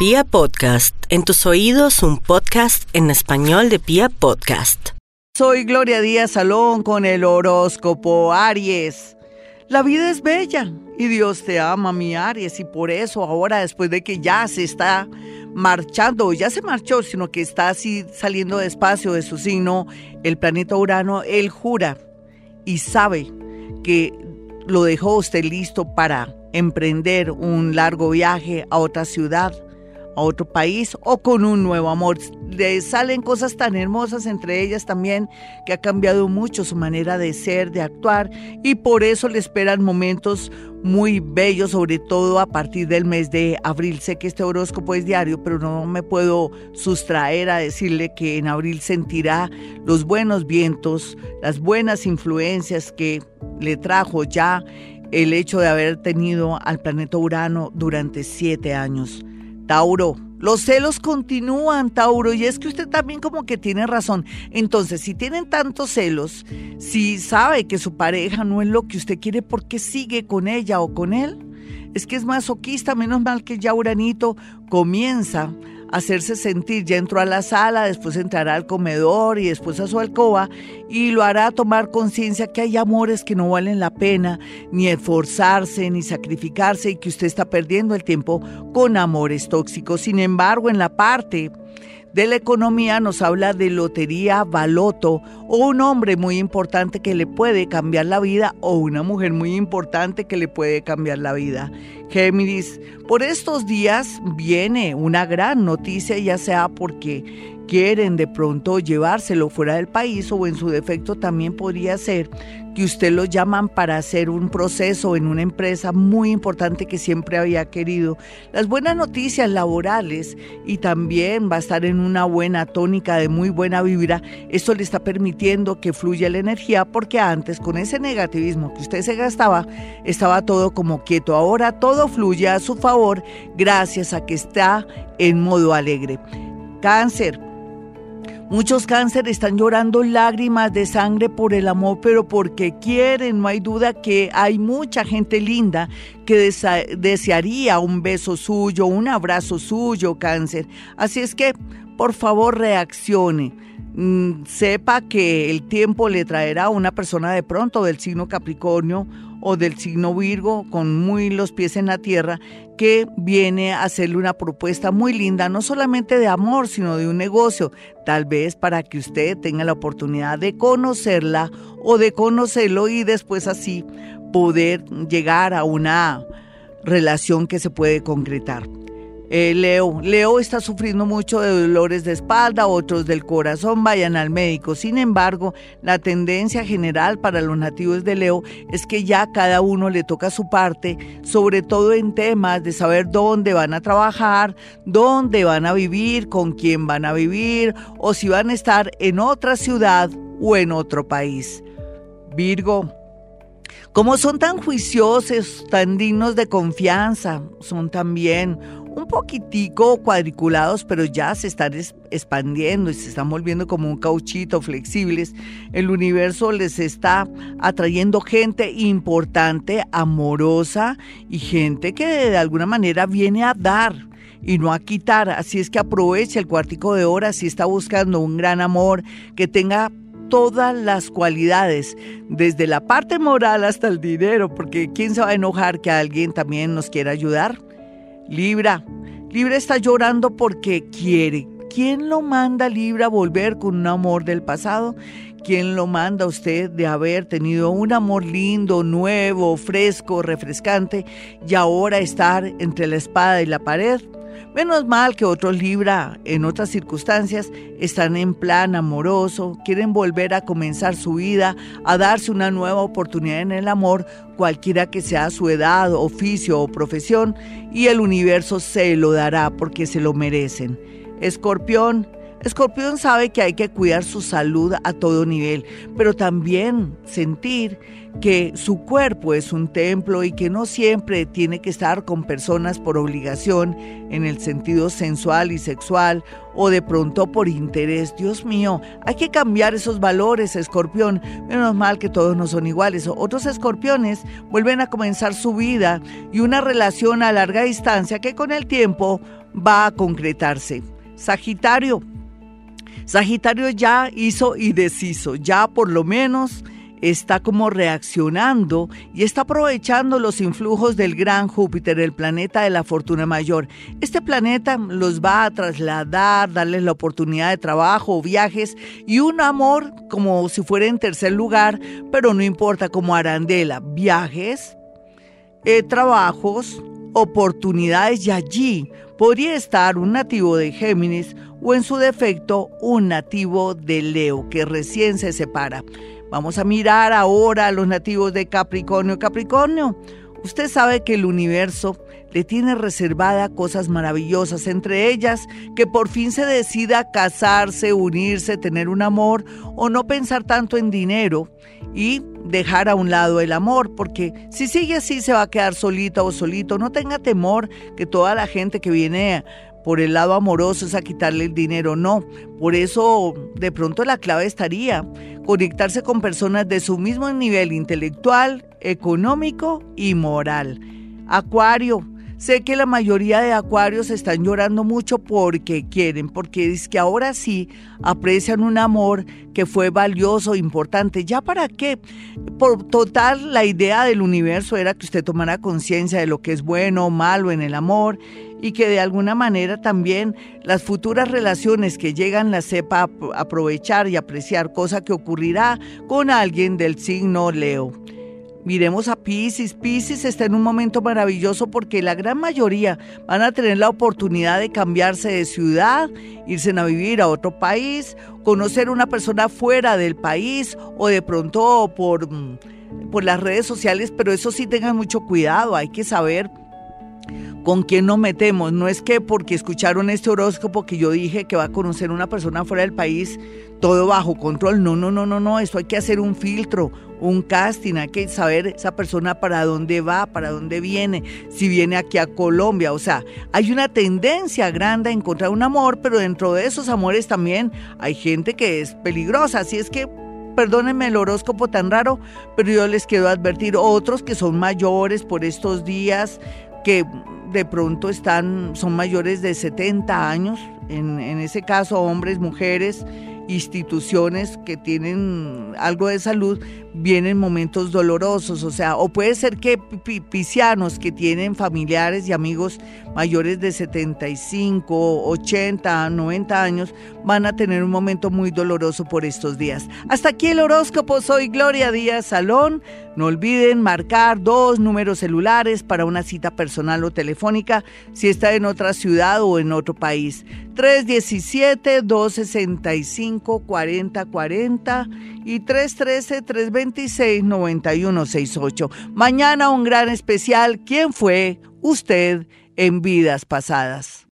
Pia Podcast, en tus oídos un podcast en español de Pia Podcast. Soy Gloria Díaz Salón con el horóscopo Aries. La vida es bella y Dios te ama, mi Aries, y por eso ahora, después de que ya se está marchando, ya se marchó, sino que está así saliendo despacio de su signo, el planeta Urano, él jura y sabe que lo dejó usted listo para emprender un largo viaje a otra ciudad, a otro país o con un nuevo amor. Le salen cosas tan hermosas entre ellas también que ha cambiado mucho su manera de ser, de actuar y por eso le esperan momentos muy bellos, sobre todo a partir del mes de abril. Sé que este horóscopo es diario, pero no me puedo sustraer a decirle que en abril sentirá los buenos vientos, las buenas influencias que le trajo ya el hecho de haber tenido al planeta Urano durante siete años. Tauro. Los celos continúan, Tauro, y es que usted también como que tiene razón. Entonces, si tienen tantos celos, si sabe que su pareja no es lo que usted quiere, ¿por qué sigue con ella o con él? Es que es masoquista, menos mal que ya Uranito comienza hacerse sentir. Ya entró a la sala, después entrará al comedor y después a su alcoba y lo hará tomar conciencia que hay amores que no valen la pena ni esforzarse ni sacrificarse y que usted está perdiendo el tiempo con amores tóxicos. Sin embargo, en la parte de la economía nos habla de lotería, baloto o un hombre muy importante que le puede cambiar la vida o una mujer muy importante que le puede cambiar la vida. Géminis, por estos días viene una gran noticia, ya sea porque quieren de pronto llevárselo fuera del país o en su defecto también podría ser que usted lo llaman para hacer un proceso en una empresa muy importante que siempre había querido. Las buenas noticias laborales y también va a estar en una buena tónica de muy buena vibra. Esto le está permitiendo que fluya la energía porque antes con ese negativismo que usted se gastaba estaba todo como quieto. Ahora todo fluye a su favor gracias a que está en modo alegre. Cáncer. Muchos cánceres están llorando lágrimas de sangre por el amor, pero porque quieren. No hay duda que hay mucha gente linda que desearía un beso suyo, un abrazo suyo, cáncer. Así es que, por favor, reaccione. Mm, sepa que el tiempo le traerá a una persona de pronto del signo Capricornio o del signo Virgo con muy los pies en la tierra que viene a hacerle una propuesta muy linda, no solamente de amor, sino de un negocio, tal vez para que usted tenga la oportunidad de conocerla o de conocerlo y después así poder llegar a una relación que se puede concretar. Eh, Leo, Leo está sufriendo mucho de dolores de espalda, otros del corazón, vayan al médico. Sin embargo, la tendencia general para los nativos de Leo es que ya cada uno le toca su parte, sobre todo en temas de saber dónde van a trabajar, dónde van a vivir, con quién van a vivir o si van a estar en otra ciudad o en otro país. Virgo, como son tan juiciosos, tan dignos de confianza, son también un poquitico cuadriculados, pero ya se están expandiendo y se están volviendo como un cauchito flexibles. El universo les está atrayendo gente importante, amorosa y gente que de alguna manera viene a dar y no a quitar. Así es que aproveche el cuartico de hora si está buscando un gran amor que tenga todas las cualidades, desde la parte moral hasta el dinero, porque ¿quién se va a enojar que alguien también nos quiera ayudar? Libra, Libra está llorando porque quiere. ¿Quién lo manda Libra a volver con un amor del pasado? ¿Quién lo manda a usted de haber tenido un amor lindo, nuevo, fresco, refrescante y ahora estar entre la espada y la pared? Menos mal que otros Libra, en otras circunstancias, están en plan amoroso, quieren volver a comenzar su vida, a darse una nueva oportunidad en el amor, cualquiera que sea su edad, oficio o profesión, y el universo se lo dará porque se lo merecen. Escorpión, Escorpión sabe que hay que cuidar su salud a todo nivel, pero también sentir que su cuerpo es un templo y que no siempre tiene que estar con personas por obligación en el sentido sensual y sexual o de pronto por interés. Dios mío, hay que cambiar esos valores, escorpión. Menos mal que todos no son iguales. Otros escorpiones vuelven a comenzar su vida y una relación a larga distancia que con el tiempo va a concretarse. Sagitario. Sagitario ya hizo y deshizo, ya por lo menos está como reaccionando y está aprovechando los influjos del gran Júpiter, el planeta de la fortuna mayor. Este planeta los va a trasladar, darles la oportunidad de trabajo, viajes y un amor como si fuera en tercer lugar, pero no importa, como arandela, viajes, eh, trabajos, oportunidades y allí podría estar un nativo de Géminis o en su defecto un nativo de Leo que recién se separa. Vamos a mirar ahora a los nativos de Capricornio. Capricornio, usted sabe que el universo le tiene reservada cosas maravillosas, entre ellas que por fin se decida casarse, unirse, tener un amor o no pensar tanto en dinero y dejar a un lado el amor, porque si sigue así se va a quedar solita o solito. No tenga temor que toda la gente que viene por el lado amoroso es a quitarle el dinero, no. Por eso de pronto la clave estaría conectarse con personas de su mismo nivel intelectual, económico y moral. Acuario, Sé que la mayoría de acuarios están llorando mucho porque quieren, porque es que ahora sí aprecian un amor que fue valioso, importante. ¿Ya para qué? Por total, la idea del universo era que usted tomara conciencia de lo que es bueno o malo en el amor y que de alguna manera también las futuras relaciones que llegan las sepa aprovechar y apreciar, cosa que ocurrirá con alguien del signo Leo. Miremos a Pisces. Pisces está en un momento maravilloso porque la gran mayoría van a tener la oportunidad de cambiarse de ciudad, irse a vivir a otro país, conocer una persona fuera del país o de pronto por, por las redes sociales, pero eso sí tengan mucho cuidado, hay que saber con quién nos metemos. No es que porque escucharon este horóscopo que yo dije que va a conocer una persona fuera del país, todo bajo control. No, no, no, no, no. Esto hay que hacer un filtro, un casting. Hay que saber esa persona para dónde va, para dónde viene, si viene aquí a Colombia. O sea, hay una tendencia grande a encontrar un amor, pero dentro de esos amores también hay gente que es peligrosa. Así es que perdónenme el horóscopo tan raro, pero yo les quiero advertir otros que son mayores por estos días, que de pronto están, son mayores de 70 años, en, en ese caso hombres, mujeres, instituciones que tienen algo de salud, vienen momentos dolorosos, o sea, o puede ser que piscianos que tienen familiares y amigos mayores de 75, 80, 90 años van a tener un momento muy doloroso por estos días. Hasta aquí el horóscopo, soy Gloria Díaz Salón. No olviden marcar dos números celulares para una cita personal o telefónica si está en otra ciudad o en otro país. 317-265-4040 y 313-326-9168. Mañana un gran especial. ¿Quién fue usted en vidas pasadas?